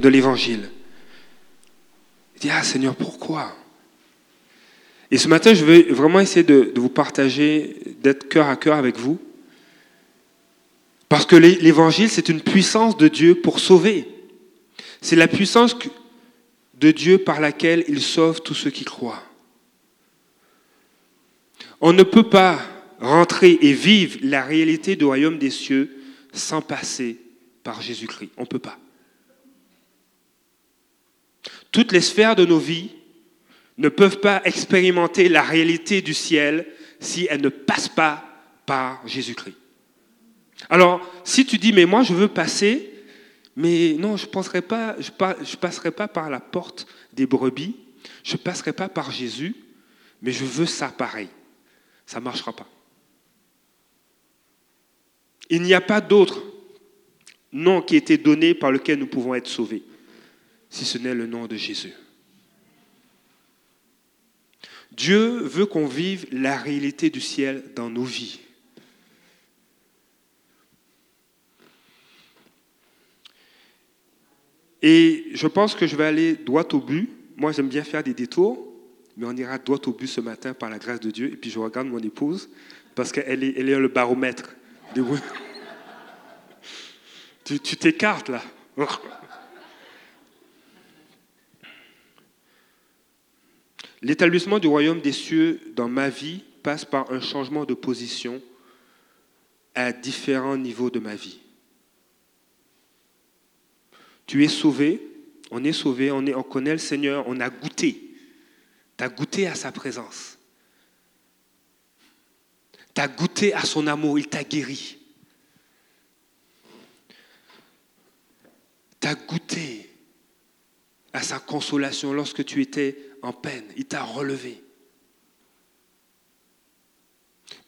de l'évangile. Il dit, ah Seigneur, pourquoi? Et ce matin, je vais vraiment essayer de, vous partager, d'être cœur à cœur avec vous. Parce que l'évangile, c'est une puissance de Dieu pour sauver. C'est la puissance de Dieu par laquelle il sauve tous ceux qui croient. On ne peut pas rentrer et vivre la réalité du royaume des cieux sans passer par Jésus-Christ. On ne peut pas. Toutes les sphères de nos vies ne peuvent pas expérimenter la réalité du ciel si elles ne passent pas par Jésus-Christ. Alors, si tu dis, mais moi je veux passer, mais non, je ne pas, je passerai pas par la porte des brebis, je ne passerai pas par Jésus, mais je veux ça pareil. Ça ne marchera pas. Il n'y a pas d'autre nom qui a été donné par lequel nous pouvons être sauvés, si ce n'est le nom de Jésus. Dieu veut qu'on vive la réalité du ciel dans nos vies. Et je pense que je vais aller droit au but. Moi, j'aime bien faire des détours, mais on ira droit au but ce matin par la grâce de Dieu. Et puis je regarde mon épouse, parce qu'elle est, elle est le baromètre. tu t'écartes là. L'établissement du royaume des cieux dans ma vie passe par un changement de position à différents niveaux de ma vie. Tu es sauvé, on est sauvé, on, connaît le Seigneur, on a goûté. Tu as goûté à sa présence. Tu as goûté à son amour, il t'a guéri. Tu as goûté à sa consolation lorsque tu étais en peine. Il t'a relevé.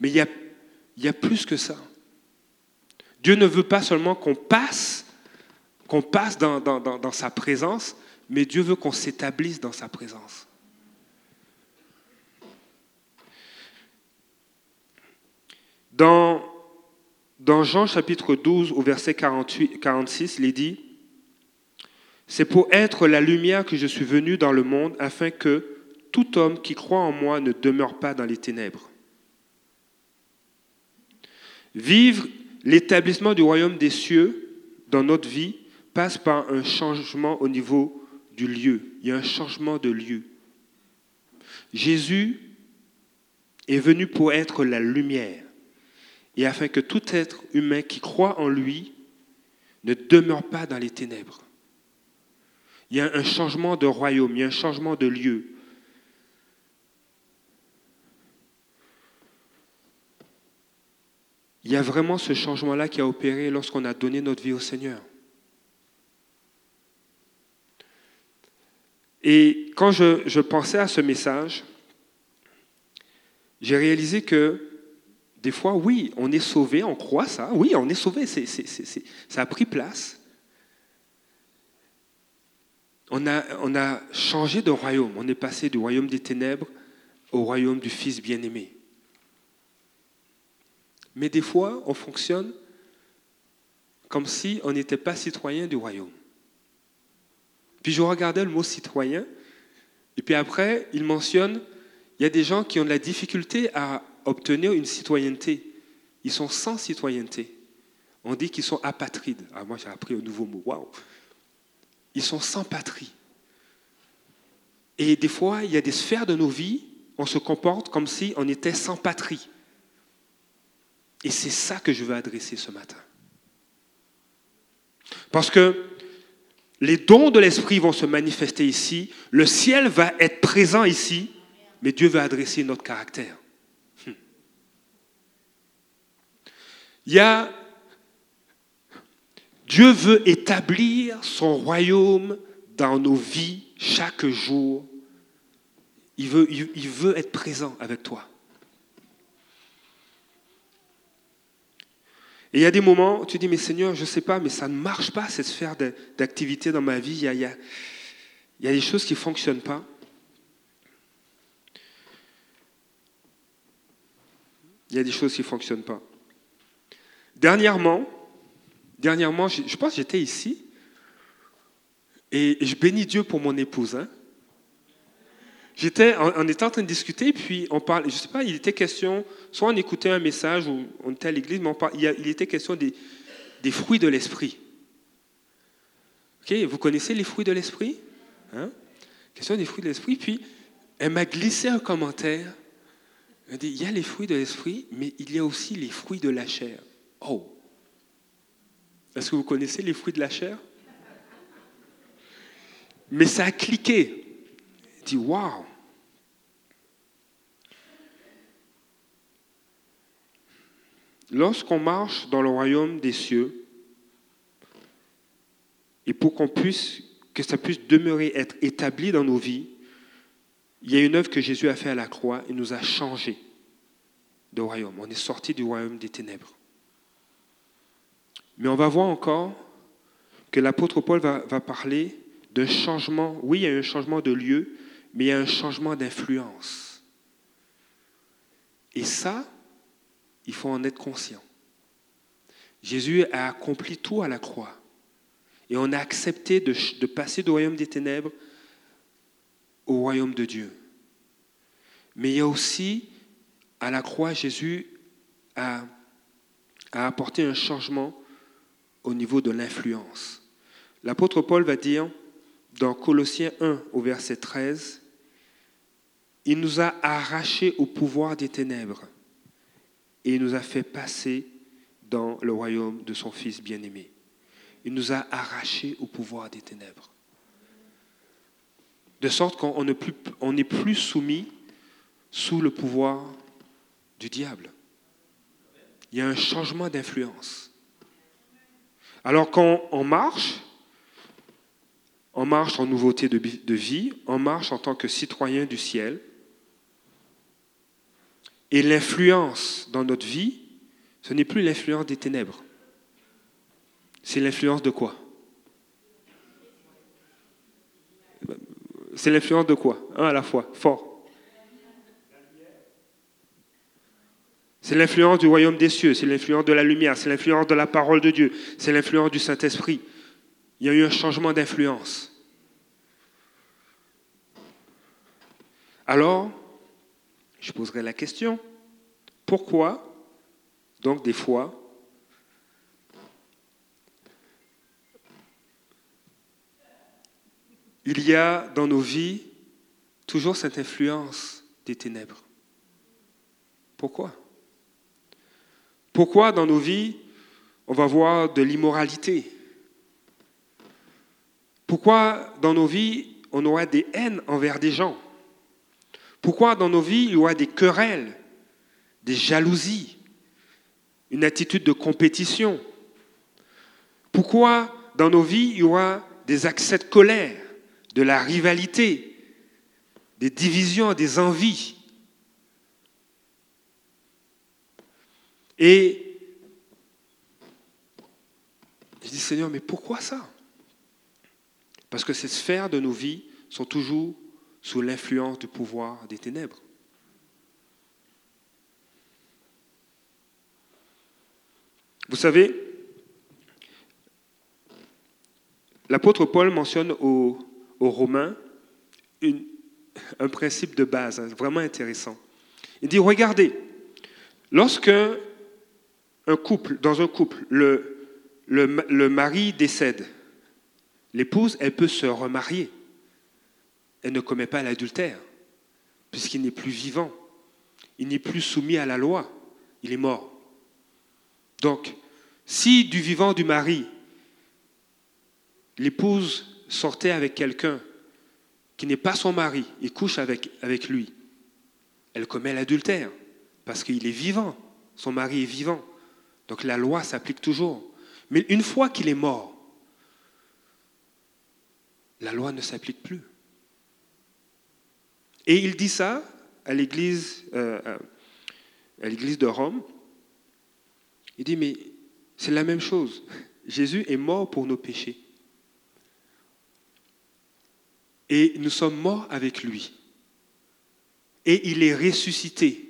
Mais il y, a, plus que ça. Dieu ne veut pas seulement qu'on passe qu'on passe dans, sa présence, mais Dieu veut qu'on s'établisse dans sa présence. Dans, dans Jean chapitre 12 au verset 48, 46, il est dit, C'est pour être la lumière que je suis venu dans le monde afin que tout homme qui croit en moi ne demeure pas dans les ténèbres. Vivre l'établissement du royaume des cieux dans notre vie passe par un changement au niveau du lieu. Il y a un changement de lieu. Jésus est venu pour être la lumière et afin que tout être humain qui croit en lui ne demeure pas dans les ténèbres. Il y a un changement de royaume, il y a un changement de lieu. Il y a vraiment ce changement-là qui a opéré lorsqu'on a donné notre vie au Seigneur. Et quand je, pensais à ce message, j'ai réalisé que des fois, oui, on est sauvé, on croit ça, oui, on est sauvé, ça a pris place. On a, on a changé de royaume, on est passé du royaume des ténèbres au royaume du Fils bien-aimé. Mais des fois, on fonctionne comme si on n'était pas citoyen du royaume. Puis je regardais le mot citoyen, et puis après, il mentionne, il y a des gens qui ont de la difficulté à obtenir une citoyenneté. Ils sont sans citoyenneté. On dit qu'ils sont apatrides. Ah, moi, j'ai appris un nouveau mot. Waouh! Ils sont sans patrie. Et des fois, il y a des sphères de nos vies, on se comporte comme si on était sans patrie. Et c'est ça que je veux adresser ce matin. Parce que les dons de l'Esprit vont se manifester ici, le ciel va être présent ici, mais Dieu va adresser notre caractère. Hmm. Il y a Dieu veut établir son royaume dans nos vies chaque jour. Il veut, être présent avec toi. Et il y a des moments où tu dis, mais Seigneur, je ne sais pas, mais ça ne marche pas, cette sphère d'activité dans ma vie. Il y a, il y a, des choses qui ne fonctionnent pas. Il y a des choses qui ne fonctionnent pas. Dernièrement, dernièrement, je pense que j'étais ici. Et je bénis Dieu pour mon épouse. Hein. J'étais, on, était en train de discuter, puis on parle, je sais pas, il était question, soit on écoutait un message ou on était à l'église, mais il, était question des, des fruits de l'esprit. Vous connaissez les fruits de l'esprit hein? Question des fruits de l'esprit. Puis elle m'a glissé un commentaire. Elle dit il y a les fruits de l'esprit, mais il y a aussi les fruits de la chair. Oh Est-ce que vous connaissez les fruits de la chair? Mais ça a cliqué. Elle dit waouh Lorsqu'on marche dans le royaume des cieux, et pour qu'on puisse, que ça puisse demeurer, être établi dans nos vies, il y a une œuvre que Jésus a fait à la croix et nous a changé de royaume. On est sorti du royaume des ténèbres. Mais on va voir encore que l'apôtre Paul va, parler d'un changement. Oui, il y a un changement de lieu, mais il y a un changement d'influence. Et ça, il faut en être conscient. Jésus a accompli tout à la croix. Et on a accepté de, passer du royaume des ténèbres au royaume de Dieu. Mais il y a aussi, à la croix, Jésus a apporté un changement au niveau de l'influence. L'apôtre Paul va dire dans Colossiens 1 au verset 13, Il nous a arrachés au pouvoir des ténèbres et il nous a fait passer dans le royaume de son Fils bien-aimé. Il nous a arrachés au pouvoir des ténèbres. De sorte qu'on n'est plus, plus soumis sous le pouvoir du diable. Il y a un changement d'influence. Alors quand on marche, on marche en nouveauté de vie, on marche en tant que citoyen du ciel, et l'influence dans notre vie, ce n'est plus l'influence des ténèbres. C'est l'influence de quoi? C'est l'influence de quoi? Un à la fois, fort. C'est l'influence du royaume des cieux, c'est l'influence de la lumière, c'est l'influence de la parole de Dieu, c'est l'influence du Saint-Esprit. Il y a eu un changement d'influence. Alors, je poserai la question, pourquoi, donc des fois, il y a dans nos vies toujours cette influence des ténèbres? Pourquoi? Pourquoi dans nos vies, on va voir de l'immoralité? Pourquoi dans nos vies, on aura des haines envers des gens? Pourquoi dans nos vies il y aura des querelles, des jalousies, une attitude de compétition? Pourquoi dans nos vies il y aura des accès de colère, de la rivalité, des divisions, des envies? Et je dis Seigneur, mais pourquoi ça? Parce que ces sphères de nos vies sont toujours sous l'influence du pouvoir des ténèbres. Vous savez, l'apôtre Paul mentionne aux, Romains un principe de base, hein, vraiment intéressant. Il dit, regardez, lorsque un couple, dans un couple, le, le mari décède, l'épouse, elle peut se remarier elle ne commet pas l'adultère, puisqu'il n'est plus vivant. Il n'est plus soumis à la loi. Il est mort. Donc, si du vivant du mari, l'épouse sortait avec quelqu'un qui n'est pas son mari et couche avec, avec lui, elle commet l'adultère, parce qu'il est vivant, son mari est vivant. Donc la loi s'applique toujours. Mais une fois qu'il est mort, la loi ne s'applique plus. Et il dit ça à l'église, euh, euh, à l'église de Rome. Il dit, mais c'est la même chose. Jésus est mort pour nos péchés. Et nous sommes morts avec lui. Et il est ressuscité.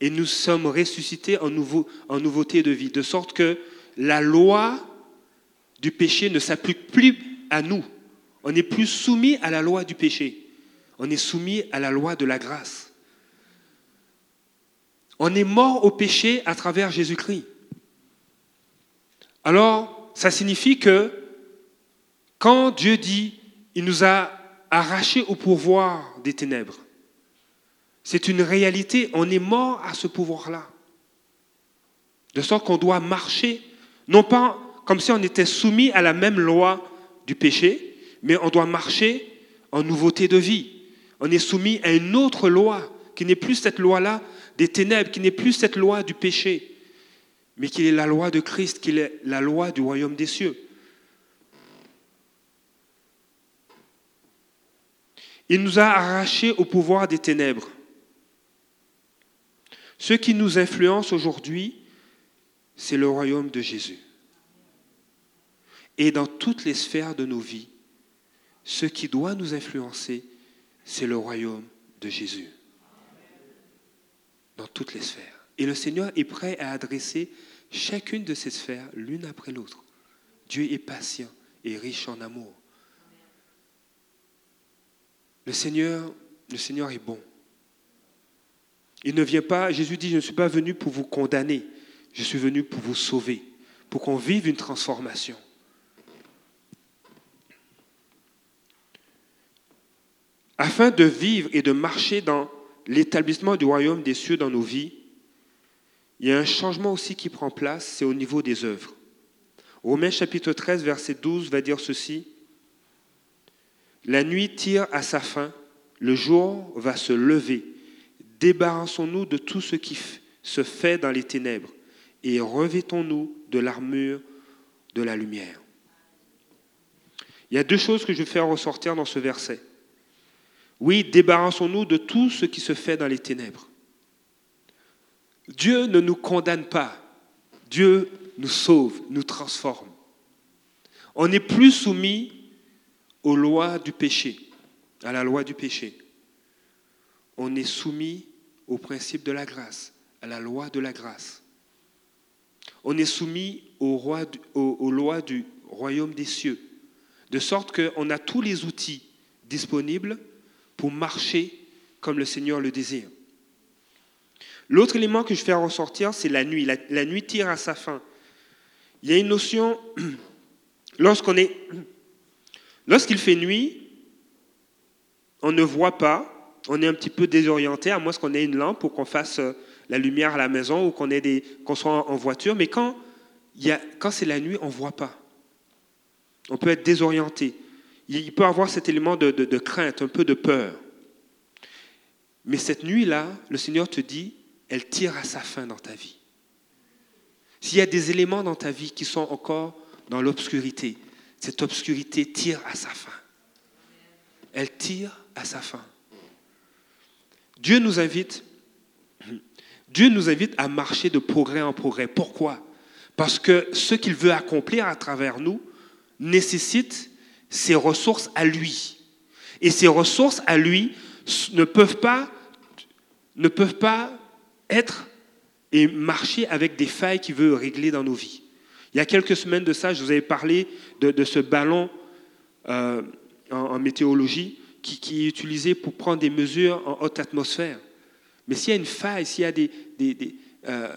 Et nous sommes ressuscités en, nouveau, en nouveauté de vie. De sorte que la loi du péché ne s'applique plus à nous. On n'est plus soumis à la loi du péché. On est soumis à la loi de la grâce. On est mort au péché à travers Jésus-Christ. Alors, ça signifie que quand Dieu dit, il nous a arrachés au pouvoir des ténèbres, c'est une réalité, on est mort à ce pouvoir-là. De sorte qu'on doit marcher, non pas comme si on était soumis à la même loi du péché, mais on doit marcher en nouveauté de vie. On est soumis à une autre loi, qui n'est plus cette loi-là des ténèbres, qui n'est plus cette loi du péché, mais qui est la loi de Christ, qui est la loi du royaume des cieux. Il nous a arrachés au pouvoir des ténèbres. Ce qui nous influence aujourd'hui, c'est le royaume de Jésus. Et dans toutes les sphères de nos vies, ce qui doit nous influencer, c'est le royaume de Jésus. Dans toutes les sphères. Et le Seigneur est prêt à adresser chacune de ces sphères l'une après l'autre. Dieu est patient et riche en amour. Le Seigneur, est bon. Il ne vient pas, Jésus dit, je ne suis pas venu pour vous condamner, je suis venu pour vous sauver, pour qu'on vive une transformation. Afin de vivre et de marcher dans l'établissement du royaume des cieux dans nos vies, il y a un changement aussi qui prend place, c'est au niveau des œuvres. Romains chapitre 13, verset 12 va dire ceci. La nuit tire à sa fin, le jour va se lever. Débarrassons-nous de tout ce qui se fait dans les ténèbres et revêtons-nous de l'armure de la lumière. Il y a deux choses que je vais faire ressortir dans ce verset. Oui, débarrassons-nous de tout ce qui se fait dans les ténèbres. Dieu ne nous condamne pas. Dieu nous sauve, nous transforme. On n'est plus soumis aux lois du péché, à la loi du péché. On est soumis au principe de la grâce, à la loi de la grâce. On est soumis aux, lois du royaume des cieux, de sorte qu'on a tous les outils disponibles pour marcher comme le Seigneur le désire. L'autre élément que je fais ressortir, c'est la nuit. La, nuit tire à sa fin. Il y a une notion, lorsqu'on est, lorsqu'il fait nuit, on ne voit pas, on est un petit peu désorienté, à moins qu'on ait une lampe pour qu'on fasse euh, la lumière à la maison ou qu'on soit en voiture. Mais quand, c'est la nuit, on ne voit pas. On peut être désorienté. Il peut avoir cet élément de crainte, un peu de peur. Mais cette nuit-là, le Seigneur te dit, elle tire à sa fin dans ta vie. S'il y a des éléments dans ta vie qui sont encore dans l'obscurité, cette obscurité tire à sa fin. Elle tire à sa fin. Dieu nous invite, à marcher de progrès en progrès. Pourquoi? Parce que ce qu'il veut accomplir à travers nous nécessite ses ressources à lui. Et ces ressources à lui ne peuvent pas, être et marcher avec des failles qu'il veut régler dans nos vies. Il y a quelques semaines de ça, je vous avais parlé de, ce ballon euh, en, météorologie qui, est utilisé pour prendre des mesures en haute atmosphère. Mais s'il y a une faille, s'il y a des, euh,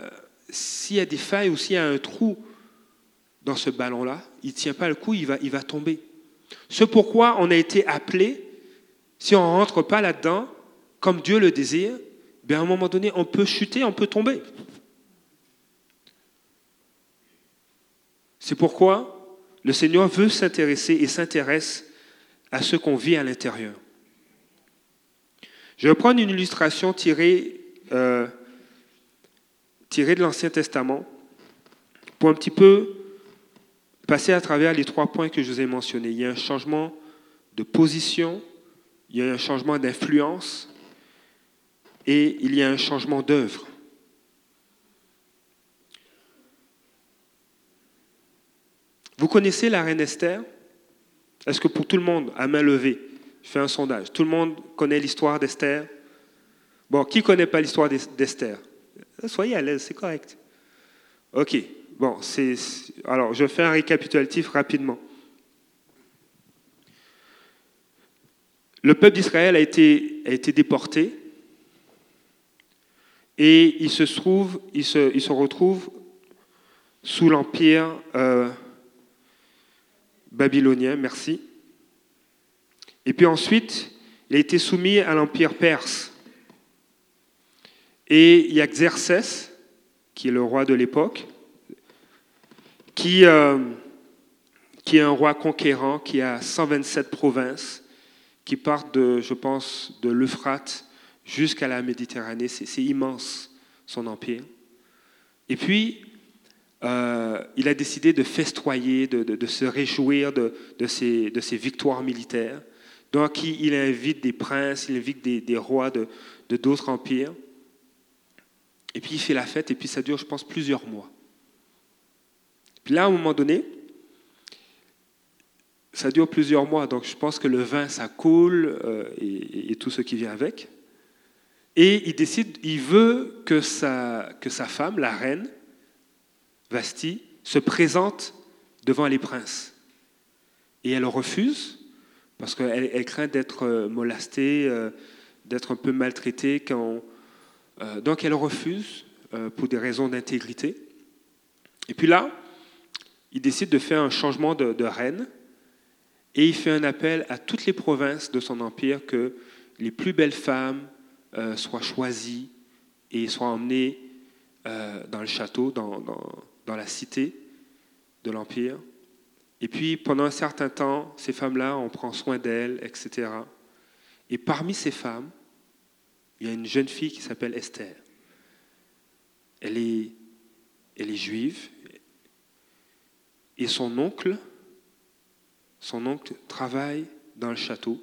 s'il y a des failles ou s'il y a un trou dans ce ballon-là, il ne tient pas le coup, il va, il va tomber. Ce pourquoi on a été appelé, si on ne rentre pas là-dedans, comme Dieu le désire, à un moment donné, on peut chuter, on peut tomber. C'est pourquoi le Seigneur veut s'intéresser et s'intéresse à ce qu'on vit à l'intérieur. Je vais prendre une illustration tirée, euh, tirée de l'Ancien Testament pour un petit peu passer à travers les trois points que je vous ai mentionnés. Il y a un changement de position, il y a un changement d'influence et il y a un changement d'œuvre. Vous connaissez la reine Esther? Est-ce que pour tout le monde, à main levée, je fais un sondage, tout le monde connaît l'histoire d'Esther? Bon, qui ne connaît pas l'histoire d'Esther? Soyez à l'aise, c'est correct. Ok, bon, c'est, alors je fais un récapitulatif rapidement. le peuple d'Israël a été, déporté et il se, trouve, il se, il se retrouve sous l'empire euh, babylonien, merci. Et puis ensuite, il a été soumis à l'empire perse. Et il y a Xerxès, qui est le roi de l'époque, qui, euh, est un roi conquérant, qui a 127 provinces, qui partent, de, je pense, de l'Euphrate jusqu'à la Méditerranée. C'est immense, son empire. Et puis, euh, il a décidé de festoyer, de, se réjouir de, ses, victoires militaires. Donc, il invite des princes, il invite des, rois de d'autres empires. Et puis, il fait la fête, et puis ça dure, je pense, plusieurs mois. Puis là, à un moment donné, ça dure plusieurs mois, donc je pense que le vin, ça coule, euh, et, tout ce qui vient avec. Et il décide, il veut que sa, que sa femme, la reine, Vasti, se présente devant les princes. Et elle refuse, parce qu'elle craint d'être euh, molestée, euh, d'être un peu maltraitée. Euh, donc elle refuse pour des raisons d'intégrité. Et puis là, il décide de faire un changement de, reine et il fait un appel à toutes les provinces de son empire que les plus belles femmes soient choisies et soient emmenées dans le château, dans dans la cité de l'Empire. Et puis, pendant un certain temps, ces femmes-là, on prend soin d'elles, etc. Et parmi ces femmes, il y a une jeune fille qui s'appelle Esther. Elle est, elle est juive. Et son oncle, son oncle travaille dans le château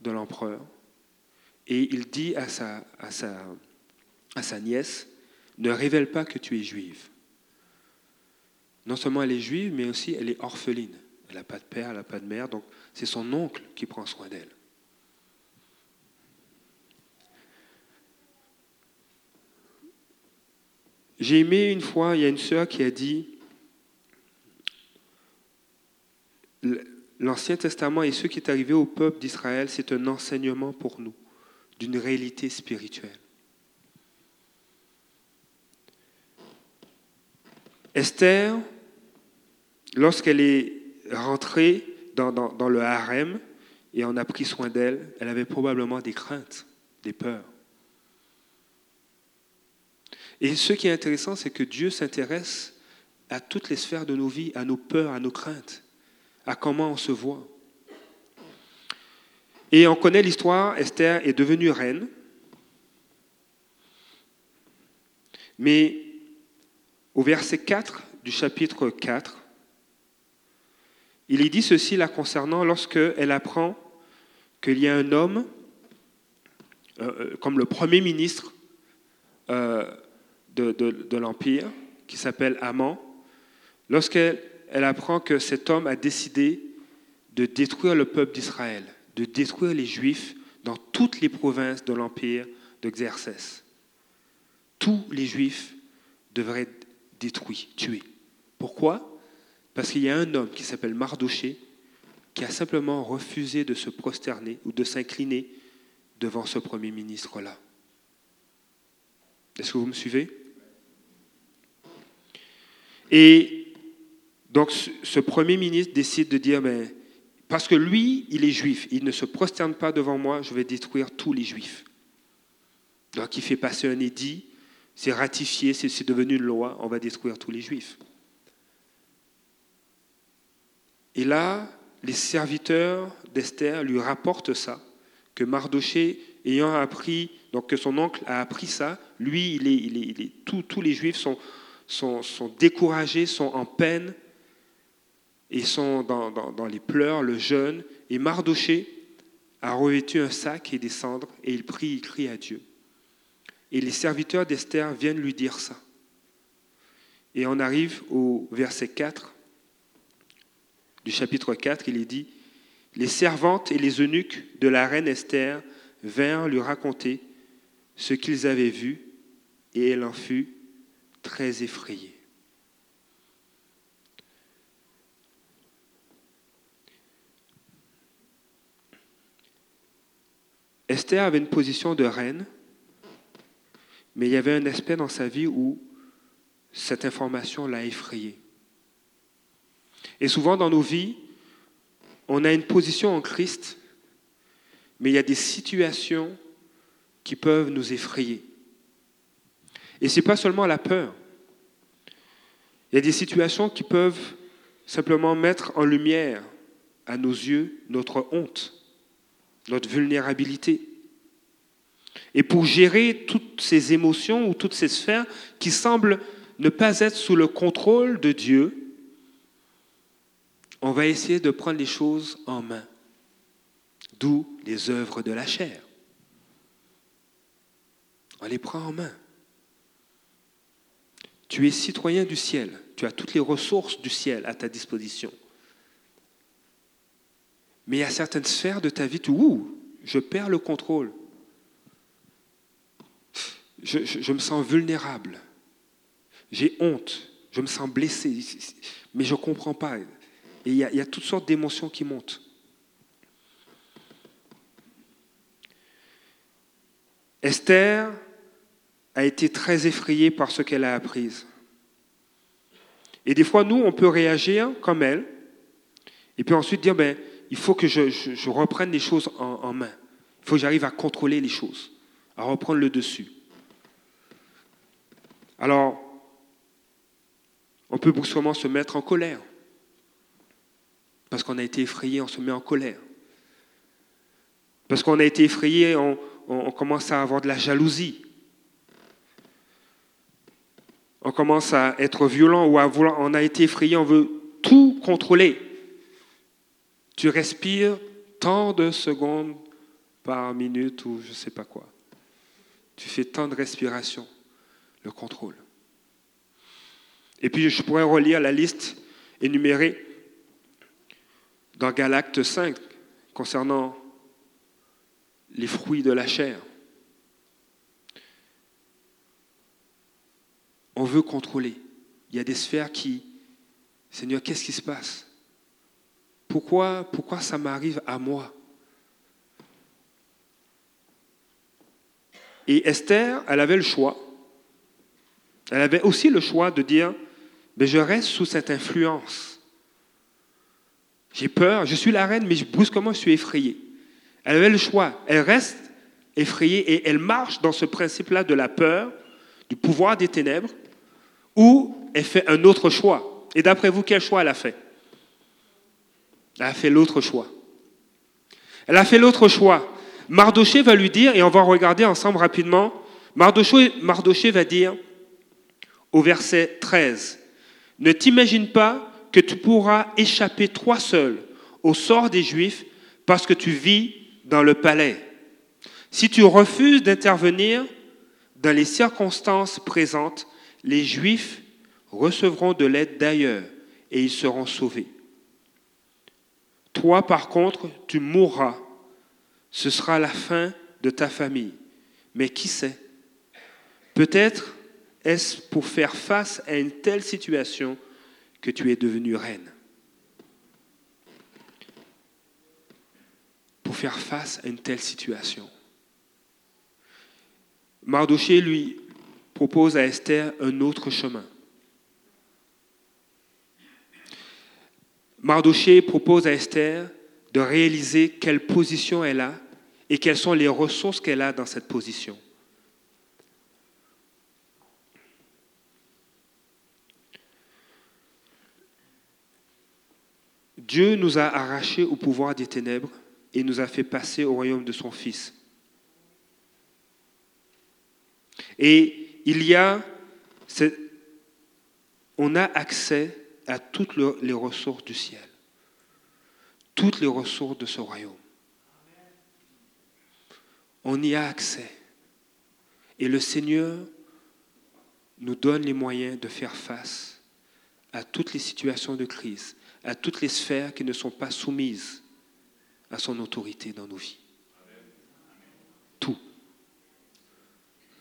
de l'empereur. Et il dit à sa, à sa, à sa nièce, ne révèle pas que tu es juive non seulement elle est juive, mais aussi elle est orpheline. Elle n'a pas de père, elle n'a pas de mère, donc c'est son oncle qui prend soin d'elle. J'ai aimé une fois, il y a une sœur qui a dit, l'Ancien Testament et ce qui est arrivé au peuple d'Israël, c'est un enseignement pour nous d'une réalité spirituelle. Esther, lorsqu'elle est rentrée dans, le harem et on a pris soin d'elle, elle avait probablement des craintes, des peurs. Et ce qui est intéressant, c'est que Dieu s'intéresse à toutes les sphères de nos vies, à nos peurs, à nos craintes, à comment on se voit. Et on connaît l'histoire, Esther est devenue reine, mais au verset 4 du chapitre 4, il est dit ceci la concernant lorsqu'elle apprend qu'il y a un homme, euh, euh, comme le premier ministre euh, de, l'Empire, qui s'appelle Amon, lorsqu'elle elle apprend que cet homme a décidé de détruire le peuple d'Israël, de détruire les Juifs dans toutes les provinces de l'Empire de Xerxès. Tous les Juifs devraient détruit, tué. Pourquoi? Parce qu'il y a un homme qui s'appelle Mardoché qui a simplement refusé de se prosterner ou de s'incliner devant ce Premier ministre-là. Est-ce que vous me suivez? Et donc ce Premier ministre décide de dire, mais, parce que lui, il est juif, il ne se prosterne pas devant moi, je vais détruire tous les juifs. Donc il fait passer un édit c'est ratifié, c'est devenu une loi, on va détruire tous les juifs. Et là, les serviteurs d'Esther lui rapportent ça, que Mardoché, ayant appris, donc que son oncle a appris ça, lui, il tous les juifs sont, découragés, sont en peine, et sont dans, dans, dans les pleurs, le jeûne, et Mardoché a revêtu un sac et des cendres, et il prie, il crie à Dieu. Et les serviteurs d'Esther viennent lui dire ça. Et on arrive au verset 4 du chapitre 4, il est dit, Les servantes et les eunuques de la reine Esther vinrent lui raconter ce qu'ils avaient vu, et elle en fut très effrayée. Esther avait une position de reine, mais il y avait un aspect dans sa vie où cette information l'a effrayée. Et souvent dans nos vies, on a une position en Christ, mais il y a des situations qui peuvent nous effrayer. Et ce n'est pas seulement la peur. Il y a des situations qui peuvent simplement mettre en lumière à nos yeux notre honte, notre vulnérabilité. Et pour gérer toutes ces émotions ou toutes ces sphères qui semblent ne pas être sous le contrôle de Dieu, on va essayer de prendre les choses en main. D'où les œuvres de la chair. On les prend en main. Tu es citoyen du ciel. Tu as toutes les ressources du ciel à ta disposition. Mais il y a certaines sphères de ta vie où je perds le contrôle. Je, me sens vulnérable. J'ai honte. Je me sens blessé. Mais je ne comprends pas. Et il y, a, toutes sortes d'émotions qui montent. Esther a été très effrayée par ce qu'elle a appris. Et des fois, nous, on peut réagir comme elle, et puis ensuite dire, ben, il faut que je, reprenne les choses en, main. Il faut que j'arrive à contrôler les choses, à reprendre le dessus. Alors, on peut brusquement se mettre en colère. Parce qu'on a été effrayé, on se met en colère. Parce qu'on a été effrayé, on commence à avoir de la jalousie on commence à être violent ou à vouloir, on a été effrayé, on veut tout contrôler. Tu respires tant de secondes par minute ou je ne sais pas quoi. Tu fais tant de respiration, le contrôle. Et puis je pourrais relire la liste énumérée dans Galacte 5 concernant les fruits de la chair. on veut contrôler. Il y a des sphères qui, Seigneur, qu'est-ce qui se passe? Pourquoi, pourquoi ça m'arrive à moi? Et Esther, elle avait le choix. Elle avait aussi le choix de dire, mais je reste sous cette influence. J'ai peur, je suis la reine, mais brusquement je suis effrayée. Elle avait le choix. Elle reste effrayée et elle marche dans ce principe-là de la peur, du pouvoir des ténèbres, ou elle fait un autre choix. Et d'après vous, quel choix elle a fait? Elle a fait l'autre choix. Elle a fait l'autre choix. Mardoché va lui dire, et on va regarder ensemble rapidement, Mardoché, Mardoché va dire au verset 13, Ne t'imagine pas que tu pourras échapper toi seul au sort des Juifs parce que tu vis dans le palais. Si tu refuses d'intervenir dans les circonstances présentes, les Juifs recevront de l'aide d'ailleurs et ils seront sauvés. Toi, par contre, tu mourras. Ce sera la fin de ta famille. Mais qui sait? Peut-être est-ce pour faire face à une telle situation que tu es devenue reine. Pour faire face à une telle situation. Mardoché, lui, propose à Esther un autre chemin. Mardoché propose à Esther de réaliser quelle position elle a et quelles sont les ressources qu'elle a dans cette position. Dieu nous a arrachés au pouvoir des ténèbres et nous a fait passer au royaume de son Fils. Et il y a, on a accès à toutes les ressources du ciel, toutes les ressources de ce royaume. On y a accès. Et le Seigneur nous donne les moyens de faire face à toutes les situations de crise, à toutes les sphères qui ne sont pas soumises à son autorité dans nos vies.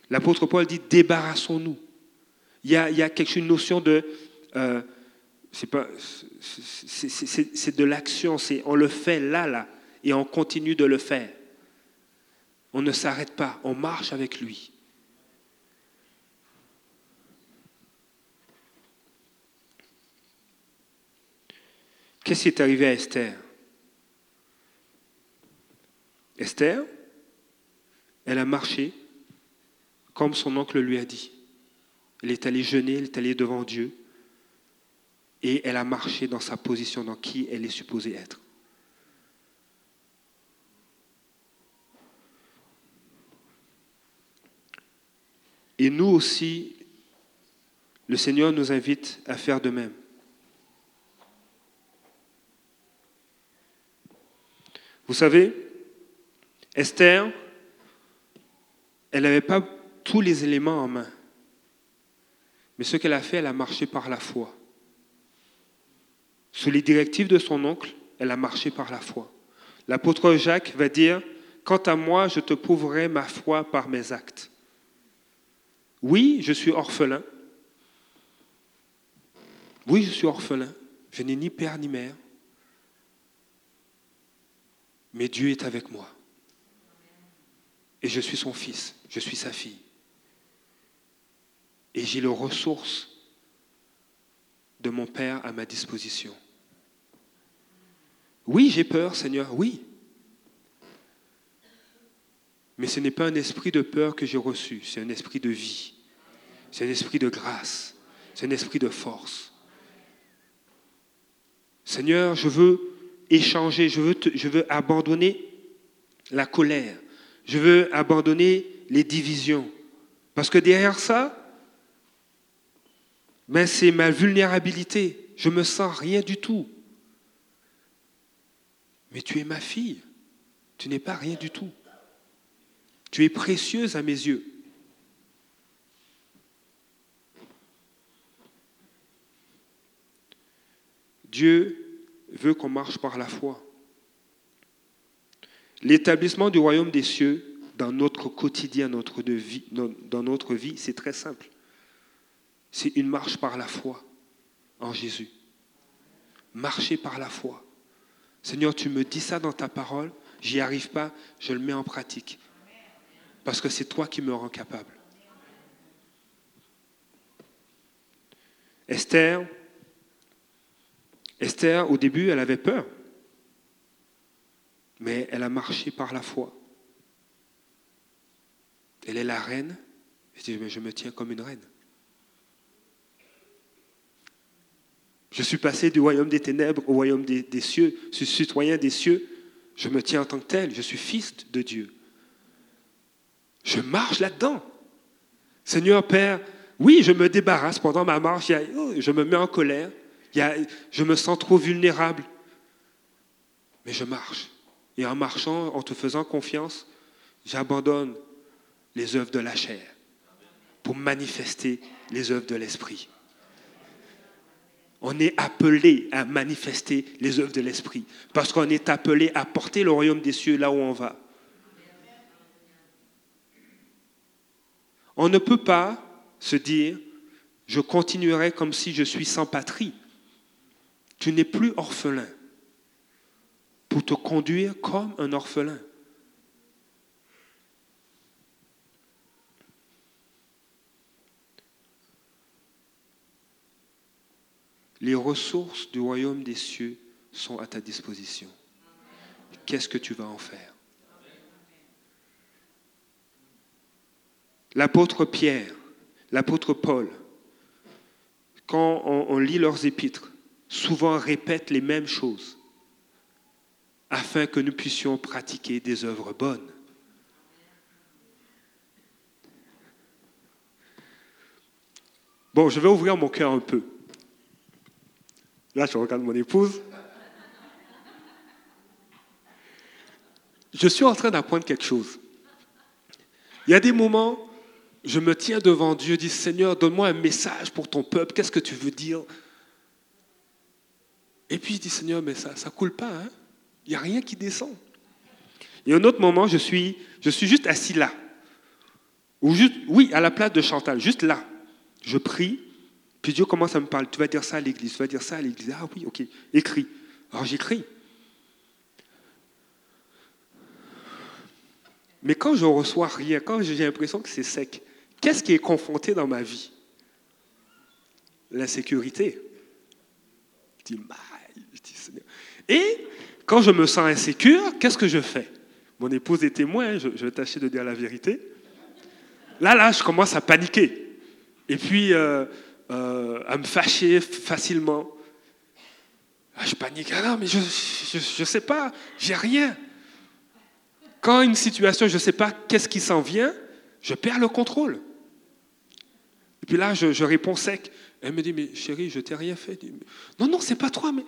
L'apôtre Paul dit débarrassons-nous. Il y a, quelque une notion de. Euh, c'est de l'action, c'est on le fait là, là, et on continue de le faire. On ne s'arrête pas, on marche avec lui. Qu'est-ce qui est arrivé à Esther? Esther, elle a marché comme son oncle lui a dit. Elle est allée jeûner, elle est allée devant Dieu et elle a marché dans sa position, dans qui elle est supposée être. Et nous aussi, le Seigneur nous invite à faire de même. Vous savez, Esther, elle n'avait pas tous les éléments en main. Mais ce qu'elle a fait, elle a marché par la foi. Sous les directives de son oncle, elle a marché par la foi. L'apôtre Jacques va dire, Quant à moi, je te prouverai ma foi par mes actes. Oui, je suis orphelin. Oui, je suis orphelin. Je n'ai ni père ni mère. Mais Dieu est avec moi. Et je suis son fils, je suis sa fille. Et j'ai les ressources de mon Père à ma disposition. Oui, j'ai peur, Seigneur, oui. Mais ce n'est pas un esprit de peur que j'ai reçu, c'est un esprit de vie, c'est un esprit de grâce, c'est un esprit de force. Seigneur, je veux échanger, je veux, je veux abandonner la colère, je veux abandonner les divisions. Parce que derrière ça, ben c'est ma vulnérabilité. Je me sens rien du tout. Mais tu es ma fille. Tu n'es pas rien du tout. Tu es précieuse à mes yeux. Dieu veut qu'on marche par la foi. L'établissement du royaume des cieux dans notre quotidien, dans notre vie, c'est très simple. C'est une marche par la foi en Jésus. Marcher par la foi. Seigneur, tu me dis ça dans ta parole, j'y arrive pas, je le mets en pratique. Parce que c'est toi qui me rends capable. Esther, Esther, au début, elle avait peur. Mais elle a marché par la foi. Elle est la reine. Je me tiens comme une reine. Je suis passé du royaume des ténèbres au royaume des, des, cieux. Je suis citoyen des cieux. Je me tiens en tant que tel. Je suis fils de Dieu. Je marche là-dedans. Seigneur Père, oui, je me débarrasse pendant ma marche. Oh, je me mets en colère. Je me sens trop vulnérable. Mais je marche. Et en marchant, en te faisant confiance, j'abandonne les œuvres de la chair pour manifester les œuvres de l'esprit. On est appelé à manifester les œuvres de l'esprit parce qu'on est appelé à porter le royaume des cieux là où on va. On ne peut pas se dire je continuerai comme si je suis sans patrie. Tu n'es plus orphelin pour te conduire comme un orphelin. Les ressources du royaume des cieux sont à ta disposition. Qu'est-ce que tu vas en faire? L'apôtre Pierre, l'apôtre Paul, quand on, lit leurs épîtres, souvent répètent les mêmes choses afin que nous puissions pratiquer des œuvres bonnes. Bon, je vais ouvrir mon cœur un peu. Là, je regarde mon épouse. Je suis en train d'apprendre quelque chose. Il y a des moments, je me tiens devant Dieu, dis Seigneur, donne-moi un message pour ton peuple, qu'est-ce que tu veux dire? Et puis je dis Seigneur, mais ça ne coule pas, hein il n'y a rien qui descend. Et un autre moment, je suis, je suis juste assis là. Ou juste, oui, à la place de Chantal, juste là. Je prie, puis Dieu commence à me parler. Tu vas dire ça à l'église, tu vas dire ça à l'église. Ah oui, ok, écris. Alors j'écris. Mais quand je reçois rien, quand j'ai l'impression que c'est sec, qu'est-ce qui est confronté dans ma vie? L'insécurité. Je dis, Et quand je me sens insécure, qu'est-ce que je fais? Mon épouse est témoin, je, vais tâcher de dire la vérité. Là, là, je commence à paniquer. Et puis, euh, euh, à me fâcher facilement. Ah, je panique. Ah non, mais je ne sais pas, j'ai rien. Quand une situation, je ne sais pas qu'est-ce qui s'en vient, je perds le contrôle. Et puis là, je, réponds sec. Elle me dit, mais chérie, je t'ai rien fait. non, non, c'est pas toi, mais...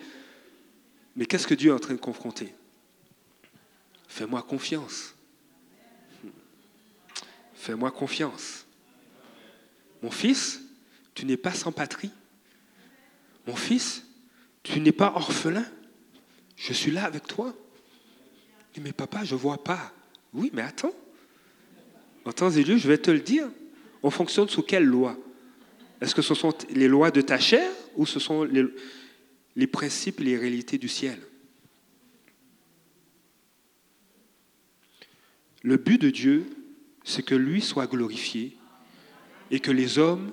Mais qu'est-ce que Dieu est en train de confronter? Fais-moi confiance. Fais-moi confiance. Mon fils, tu n'es pas sans patrie. Mon fils, tu n'es pas orphelin. Je suis là avec toi. Mais papa, je ne vois pas. Oui, mais attends. En temps et lieu, je vais te le dire. On fonctionne sous quelle loi? Est-ce que ce sont les lois de ta chair ou ce sont les, les principes et les réalités du ciel Le but de Dieu, c'est que lui soit glorifié et que les hommes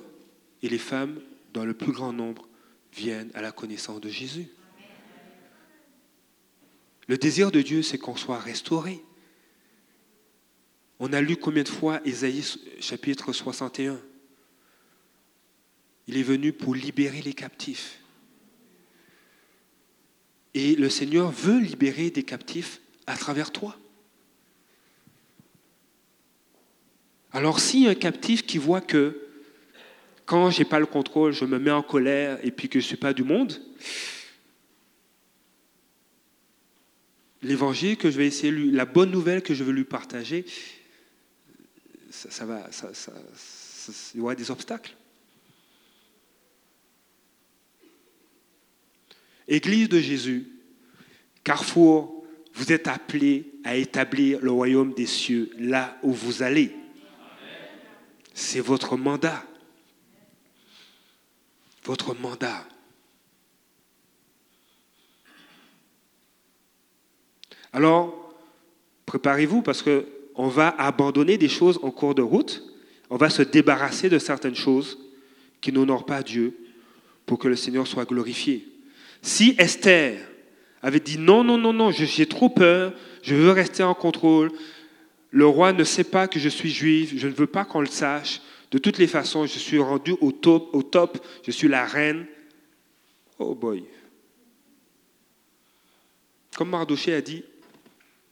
et les femmes, dans le plus grand nombre, viennent à la connaissance de Jésus. Le désir de Dieu, c'est qu'on soit restauré. On a lu combien de fois Ésaïe chapitre 61 Il est venu pour libérer les captifs. Et le Seigneur veut libérer des captifs à travers toi. Alors si un captif qui voit que quand je n'ai pas le contrôle, je me mets en colère et puis que je ne suis pas du monde, l'évangile que je vais essayer, lui, la bonne nouvelle que je veux lui partager, ça, va, ça, il y aura des obstacles. Église de Jésus, Carrefour, vous êtes appelés à établir le royaume des cieux là où vous allez. C'est votre mandat votre mandat. Alors, préparez-vous parce qu'on va abandonner des choses en cours de route. On va se débarrasser de certaines choses qui n'honorent pas Dieu pour que le Seigneur soit glorifié. Si Esther avait dit non, non, non, non, j'ai trop peur, je veux rester en contrôle, le roi ne sait pas que je suis juive, je ne veux pas qu'on le sache, de toutes les façons, je suis rendu au top, au top, je suis la reine. Oh boy. Comme Mardoché a dit,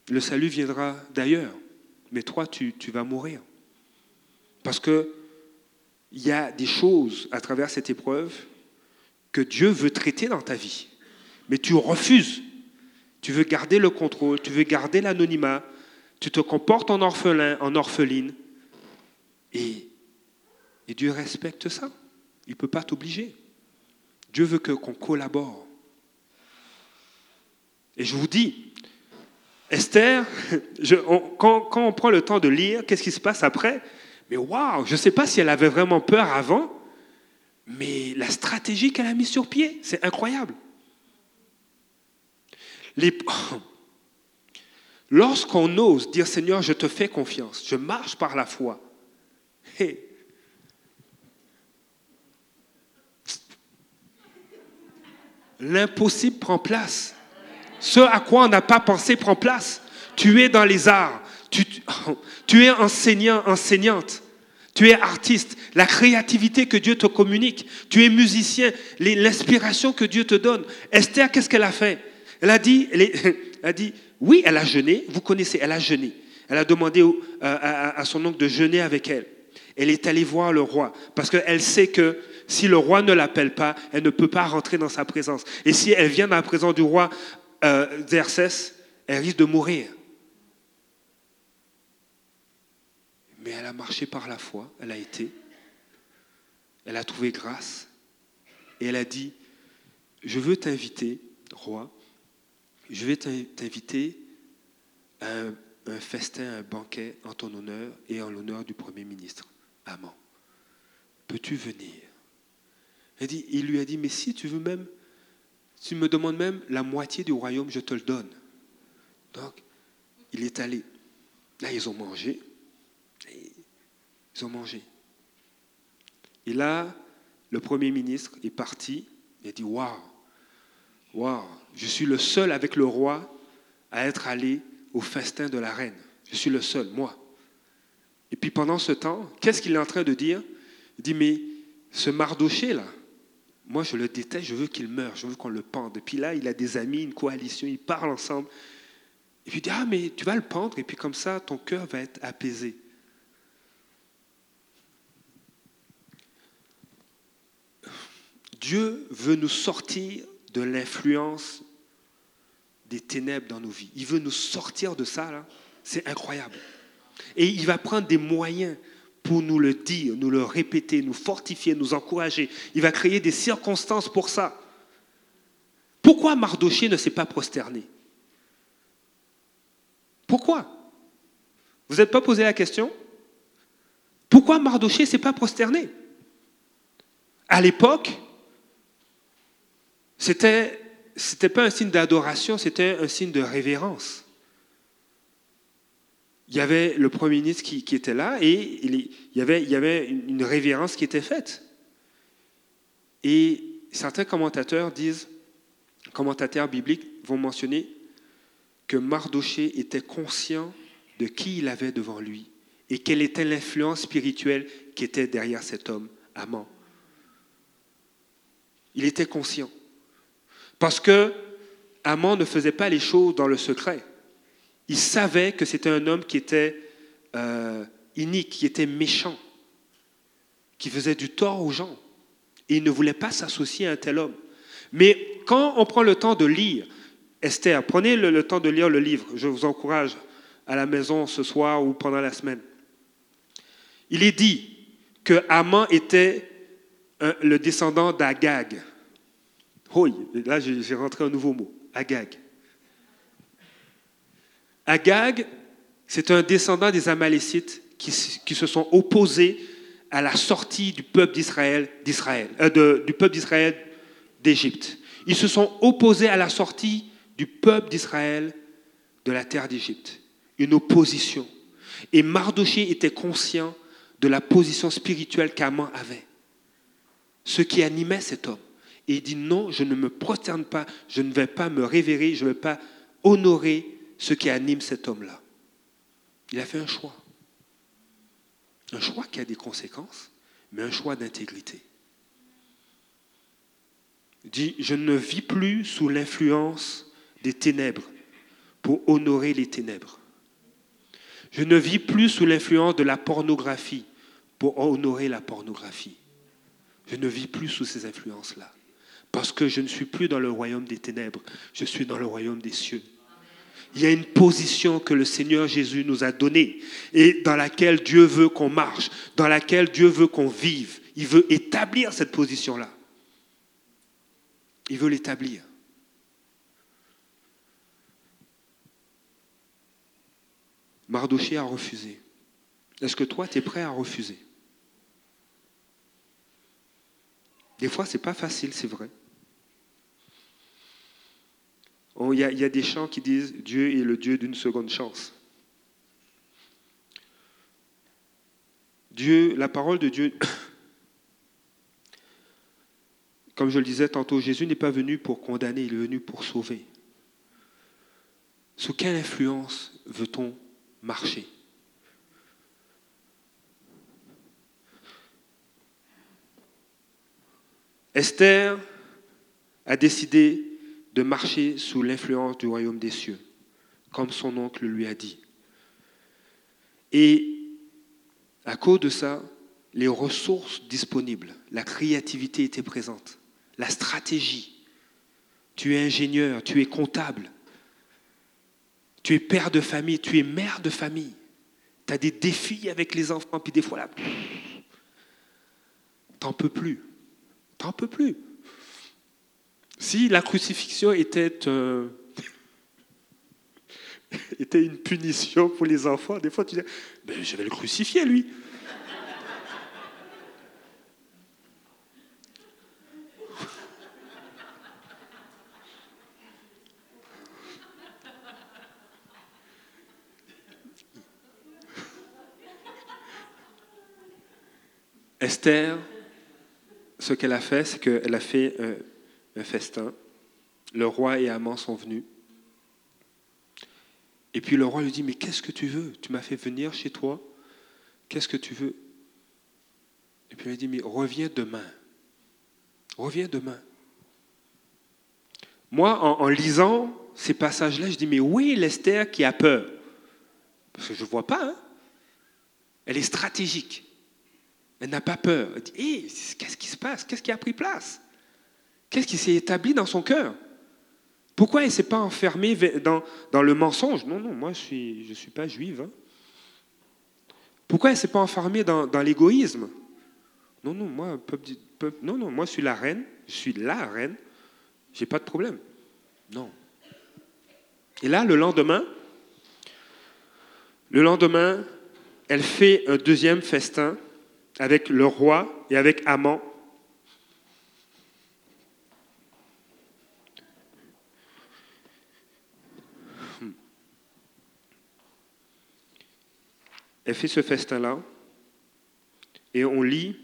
le salut viendra d'ailleurs, mais toi, tu, tu vas mourir. Parce que il y a des choses à travers cette épreuve que Dieu veut traiter dans ta vie. Mais tu refuses. Tu veux garder le contrôle, tu veux garder l'anonymat, tu te comportes en orphelin, en orpheline. Et Dieu respecte ça. Il ne peut pas t'obliger. Dieu veut qu'on collabore. Et je vous dis, Esther, quand, quand, on prend le temps de lire, qu'est-ce qui se passe après? Mais waouh, je ne sais pas si elle avait vraiment peur avant, mais la stratégie qu'elle a mise sur pied, c'est incroyable. Lorsqu'on ose dire Seigneur, je te fais confiance, je marche par la foi, l'impossible prend place. Ce à quoi on n'a pas pensé prend place. Tu es dans les arts, tu es enseignant, enseignante, tu es artiste, la créativité que Dieu te communique, tu es musicien, l'inspiration que Dieu te donne. Esther, qu'est-ce qu'elle a fait? Elle a dit, elle, oui, elle a jeûné, vous connaissez, elle a jeûné. Elle a demandé à, son oncle de jeûner avec elle. Elle est allée voir le roi parce qu'elle sait que si le roi ne l'appelle pas, elle ne peut pas rentrer dans sa présence. Et si elle vient dans la présence du roi euh, elle risque de mourir. Mais elle a marché par la foi, elle a été, elle a trouvé grâce, et elle a dit, je veux t'inviter, roi, je vais t'inviter à un, festin, un banquet en ton honneur et en l'honneur du Premier ministre. Amen. Peux-tu venir? Il, lui a dit, mais si tu veux même, tu me demandes même la moitié du royaume, je te le donne. Donc, il est allé. Là, ils ont mangé. Ils ont mangé. Et là, le Premier ministre est parti. Il a dit Waouh, waouh, je suis le seul avec le roi à être allé au festin de la reine. Je suis le seul, moi. Et puis pendant ce temps, qu'est-ce qu'il est en train de dire? Il dit Mais ce Mardoché là, moi je le déteste, je veux qu'il meure, je veux qu'on le pende. Et puis là, il a des amis, une coalition, ils parlent ensemble. Et puis il dit Ah, mais tu vas le pendre, et puis comme ça, ton cœur va être apaisé. Dieu veut nous sortir de l'influence des ténèbres dans nos vies. Il veut nous sortir de ça, là. C'est incroyable. Et il va prendre des moyens pour nous le dire, nous le répéter, nous fortifier, nous encourager. Il va créer des circonstances pour ça. Pourquoi Mardoché ne s'est pas prosterné? Pourquoi? Vous n'êtes pas posé la question? Pourquoi Mardoché ne s'est pas prosterné? À l'époque, c'était n'était pas un signe d'adoration, c'était un signe de révérence. Il y avait le Premier ministre qui, était là et il y avait, il y avait une révérence qui était faite. Et certains commentateurs disent, commentateurs bibliques vont mentionner que Mardoché était conscient de qui il avait devant lui et quelle était l'influence spirituelle qui était derrière cet homme, Amant. Il était conscient. Parce que Amon ne faisait pas les choses dans le secret. Il savait que c'était un homme qui était euh, inique, qui était méchant, qui faisait du tort aux gens. Et il ne voulait pas s'associer à un tel homme. Mais quand on prend le temps de lire, Esther, prenez le, temps de lire le livre, je vous encourage à la maison ce soir ou pendant la semaine. Il est dit que était le descendant d'Agag. Oui, là j'ai rentré un nouveau mot, Agag. Agag, c'est un descendant des Amalécites qui, se sont opposés à la sortie du peuple d'Israël, euh, d'Israël d'Égypte. Ils se sont opposés à la sortie du peuple d'Israël de la terre d'Égypte. Une opposition. Et Mardoché était conscient de la position spirituelle qu'Aman avait. Ce qui animait cet homme. Et il dit non, je ne me prosterne pas, je ne vais pas me révérer, je ne vais pas honorer ce qui anime cet homme-là. Il a fait un choix. Un choix qui a des conséquences, mais un choix d'intégrité. Il dit, je ne vis plus sous l'influence des ténèbres pour honorer les ténèbres. Je ne vis plus sous l'influence de la pornographie pour honorer la pornographie. Je ne vis plus sous ces influences-là. Parce que je ne suis plus dans le royaume des ténèbres, je suis dans le royaume des cieux. Il y a une position que le Seigneur Jésus nous a donnée et dans laquelle Dieu veut qu'on marche, dans laquelle Dieu veut qu'on vive. Il veut établir cette position-là. Il veut l'établir. Mardoché a refusé. Est-ce que toi, tu es prêt à refuser? Des fois, ce n'est pas facile, c'est vrai. Oh, il y, a, des chants qui disent Dieu est le Dieu d'une seconde chance. Dieu, la parole de Dieu, comme je le disais tantôt, Jésus n'est pas venu pour condamner, il est venu pour sauver. Sous quelle influence veut-on marcher? Esther a décidé de marcher sous l'influence du royaume des cieux, comme son oncle lui a dit. Et à cause de ça, les ressources disponibles, la créativité était présente, la stratégie. Tu es ingénieur, tu es comptable, tu es père de famille, tu es mère de famille. Tu as des défis avec les enfants, puis des fois là, t'en peux plus. T'en peux plus. Si la crucifixion euh, était, une punition pour les enfants, des fois tu dis ben, Je vais le crucifier, lui. Esther ce qu'elle a fait, c'est qu'elle a fait un, festin. Le roi et Amant sont venus. Et puis le roi lui dit, mais qu'est-ce que tu veux? Tu m'as fait venir chez toi. Qu'est-ce que tu veux? Et puis il dit, mais reviens demain. Reviens demain. Moi, en, lisant ces passages-là, je dis, mais oui, l'Esther qui a peur Parce que je ne vois pas. Hein. Elle est stratégique. Elle n'a pas peur. Elle dit, hé, qu'est-ce qui se passe? Qu'est-ce qui a pris place? Qu'est-ce qui s'est établi dans son cœur? Pourquoi elle ne s'est pas enfermée dans, le mensonge? Non, non, moi, je ne suis, je suis pas juive. Hein. Pourquoi elle ne s'est pas enfermée dans, dans l'égoïsme? Non, non, moi, non, non, moi, je suis la reine. Je suis la reine. J'ai pas de problème. Non. Et là, le lendemain, le lendemain, elle fait un deuxième festin avec le roi et avec. Hmm. Elle fait ce festin-là et on lit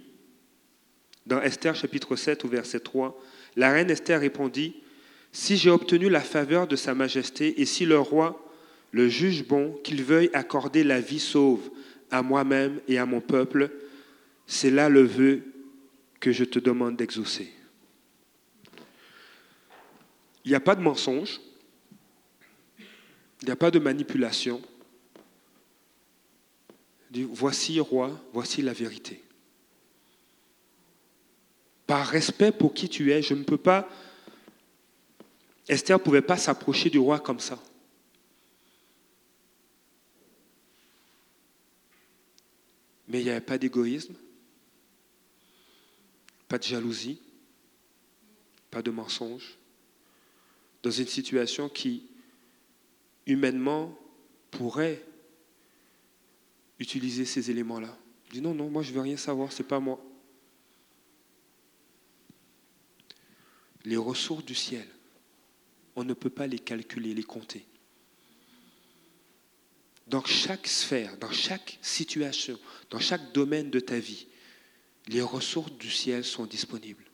dans Esther chapitre 7 au verset 3, la reine Esther répondit, Si j'ai obtenu la faveur de Sa Majesté et si le roi le juge bon qu'il veuille accorder la vie sauve à moi-même et à mon peuple, c'est là le vœu que je te demande d'exaucer. Il n'y a pas de mensonge, il n'y a pas de manipulation. Voici, roi, voici la vérité. Par respect pour qui tu es, je ne peux pas... Esther ne pouvait pas s'approcher du roi comme ça. Mais il n'y avait pas d'égoïsme, pas de jalousie, pas de mensonge, dans une situation qui, humainement, pourrait utiliser ces éléments-là. Dit non, non, moi je ne veux rien savoir, ce n'est pas moi. Les ressources du ciel, on ne peut pas les calculer, les compter. Dans chaque sphère, dans chaque situation, dans chaque domaine de ta vie, les ressources du ciel sont disponibles.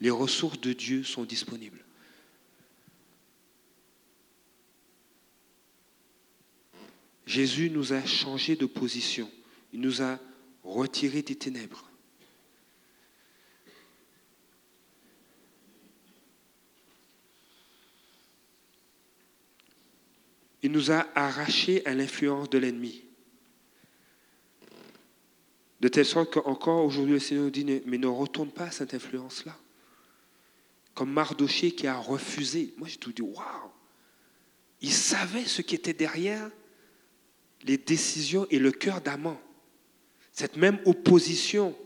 Les ressources de Dieu sont disponibles. Jésus nous a changé de position. Il nous a retirés des ténèbres. Il nous a arrachés à l'influence de l'ennemi. De telle sorte qu'encore aujourd'hui, le Seigneur nous dit, mais ne retourne pas à cette influence-là. Comme Mardoché qui a refusé. Moi, j'ai tout dit, waouh Il savait ce qui était derrière les décisions et le cœur d'Aman. Cette même opposition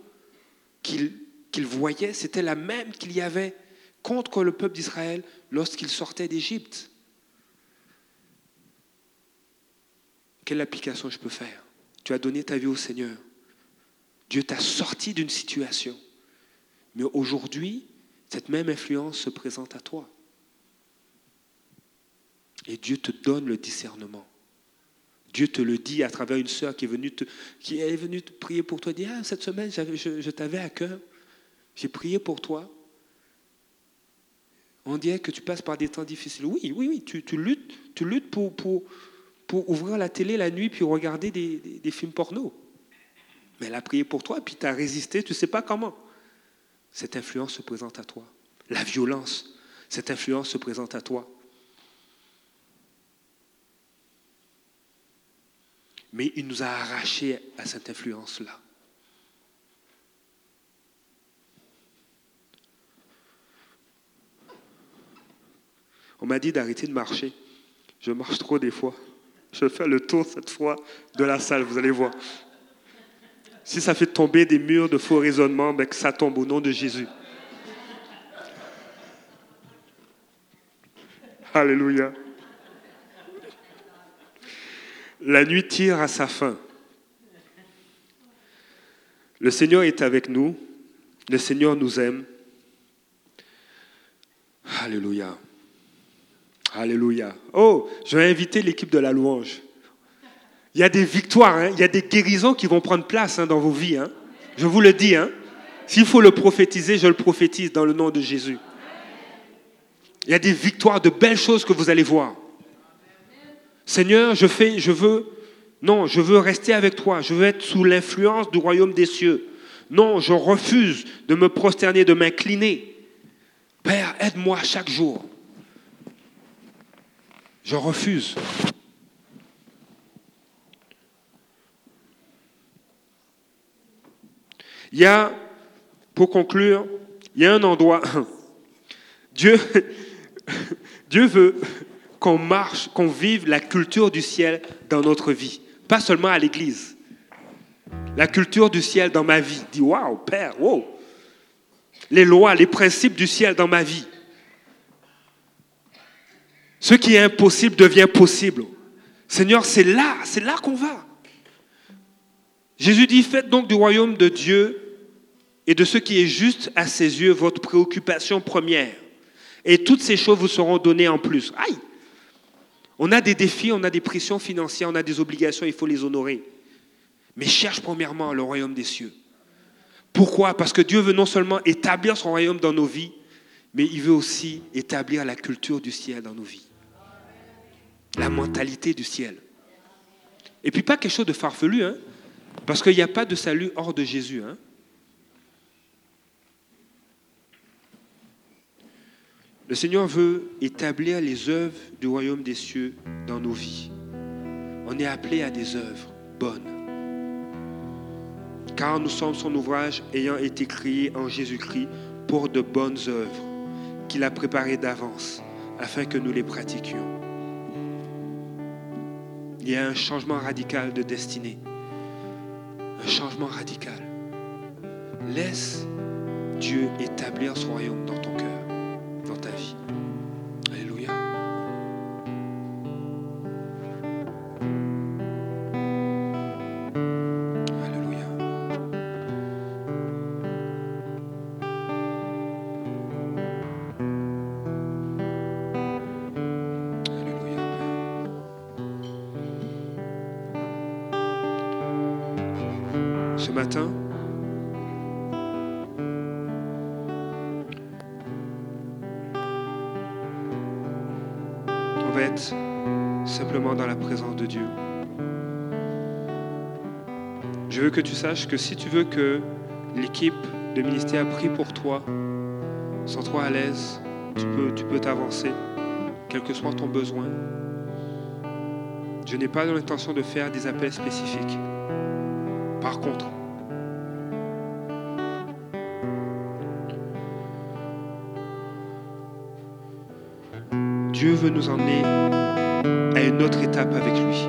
qu'il voyait, c'était la même qu'il y avait contre le peuple d'Israël lorsqu'il sortait d'Égypte. Quelle application je peux faire? Tu as donné ta vie au Seigneur. Dieu t'a sorti d'une situation. Mais aujourd'hui, cette même influence se présente à toi. Et Dieu te donne le discernement. Dieu te le dit à travers une sœur qui est venue te, prier pour toi. Dit, ah, cette semaine, je, t'avais à cœur. J'ai prié pour toi. On dirait que tu passes par des temps difficiles. Oui, oui, oui, tu, luttes, tu luttes pour, ouvrir la télé la nuit puis regarder des, films porno. Mais elle a prié pour toi, puis tu as résisté, tu ne sais pas comment. Cette influence se présente à toi. La violence, cette influence se présente à toi. Mais il nous a arrachés à cette influence-là. On m'a dit d'arrêter de marcher. Je marche trop des fois. Je faire le tour cette fois de la salle, vous allez voir. Si ça fait tomber des murs de faux raisonnements, ben que ça tombe au nom de Jésus. Alléluia. La nuit tire à sa fin. Le Seigneur est avec nous. Le Seigneur nous aime. Alléluia. Alléluia. Oh, je vais inviter l'équipe de la louange. Il y a des victoires, hein. il y a des guérisons qui vont prendre place hein, dans vos vies. Hein. Je vous le dis. S'il faut le prophétiser, je le prophétise dans le nom de Jésus. Il y a des victoires, de belles choses que vous allez voir. Seigneur, je fais, je veux, non, je veux rester avec toi. Je veux être sous l'influence du royaume des cieux. Non, je refuse de me prosterner, de m'incliner. Père, aide-moi chaque jour. Je refuse. Il y a, pour conclure, il y a un endroit. Dieu, Dieu veut qu'on marche, qu'on vive la culture du ciel dans notre vie, pas seulement à l'église. La culture du ciel dans ma vie. Dis, waouh, Père, wow. Les lois, les principes du ciel dans ma vie. Ce qui est impossible devient possible. Seigneur, c'est là, c'est là qu'on va. Jésus dit, faites donc du royaume de Dieu et de ce qui est juste à ses yeux votre préoccupation première. Et toutes ces choses vous seront données en plus. Aïe On a des défis, on a des pressions financières, on a des obligations, il faut les honorer. Mais cherche premièrement le royaume des cieux. Pourquoi? Parce que Dieu veut non seulement établir son royaume dans nos vies, mais il veut aussi établir la culture du ciel dans nos vies. La mentalité du ciel. Et puis pas quelque chose de farfelu, hein, parce qu'il n'y a pas de salut hors de Jésus. Hein. Le Seigneur veut établir les œuvres du royaume des cieux dans nos vies. On est appelé à des œuvres bonnes. Car nous sommes son ouvrage ayant été créé en Jésus-Christ pour de bonnes œuvres qu'il a préparées d'avance afin que nous les pratiquions. Il y a un changement radical de destinée. Un changement radical. Laisse Dieu établir son royaume dans ton cœur ta vie. Alléluia. Alléluia. Alléluia. Ce matin, dans la présence de Dieu. Je veux que tu saches que si tu veux que l'équipe de ministère prie pour toi, sans toi à l'aise, tu peux tu peux t'avancer, quel que soit ton besoin. Je n'ai pas l'intention de faire des appels spécifiques. Par contre, Dieu veut nous emmener une autre étape avec lui.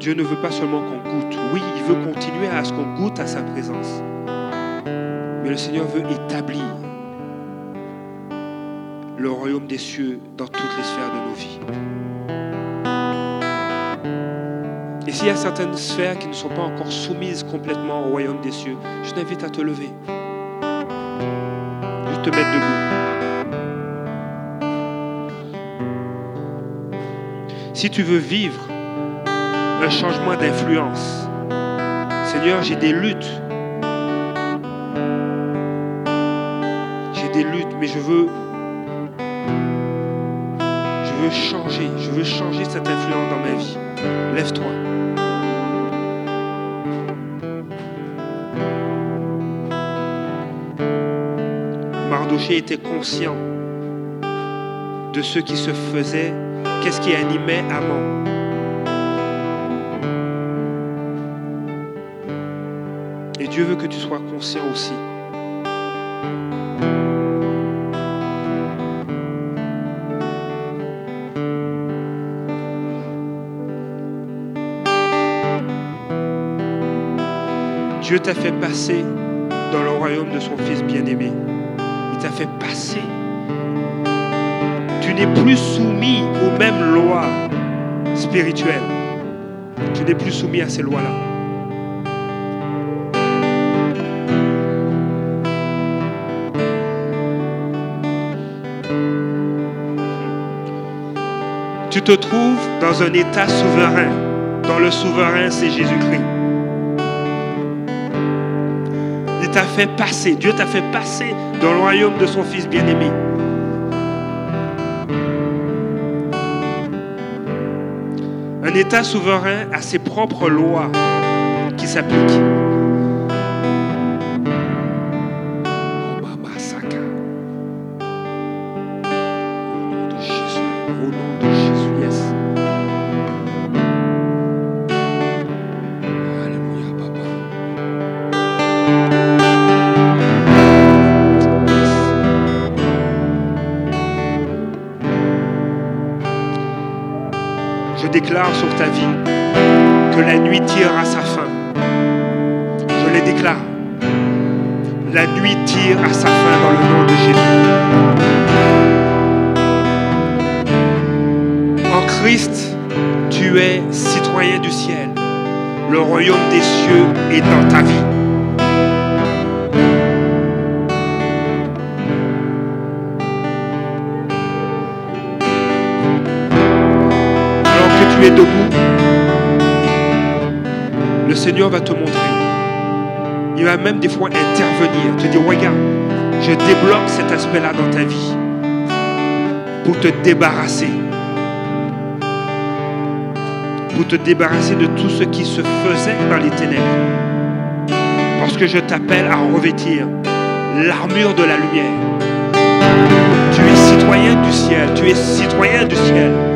Dieu ne veut pas seulement qu'on goûte. Oui, il veut continuer à ce qu'on goûte à sa présence. Mais le Seigneur veut établir le royaume des cieux dans toutes les sphères de nos vies. Et s'il y a certaines sphères qui ne sont pas encore soumises complètement au royaume des cieux, je t'invite à te lever. Juste te mettre debout. Si tu veux vivre un changement d'influence, Seigneur, j'ai des luttes. J'ai des luttes, mais je veux je veux changer, je veux changer cette influence dans ma vie. Lève-toi. Mardoché était conscient de ce qui se faisait, qu'est-ce qui animait Amon. Et Dieu veut que tu sois conscient aussi. Dieu t'a fait passer dans le royaume de son Fils bien-aimé. Il t'a fait passer. Plus soumis aux mêmes lois spirituelles. Tu n'es plus soumis à ces lois-là. Tu te trouves dans un état souverain, dont le souverain c'est Jésus-Christ. Il t'a fait passer, Dieu t'a fait passer dans le royaume de son Fils bien-aimé. Un État souverain a ses propres lois qui s'appliquent. Je déclare sur ta vie que la nuit tire à sa fin. Je les déclare. La nuit tire à sa fin dans le nom de Jésus. En Christ, tu es citoyen du ciel. Le royaume des cieux est dans ta vie. Debout, le Seigneur va te montrer. Il va même des fois intervenir, te dire, regarde, je débloque cet aspect-là dans ta vie pour te débarrasser. Pour te débarrasser de tout ce qui se faisait dans les ténèbres. Parce que je t'appelle à revêtir l'armure de la lumière. Tu es citoyen du ciel, tu es citoyen du ciel.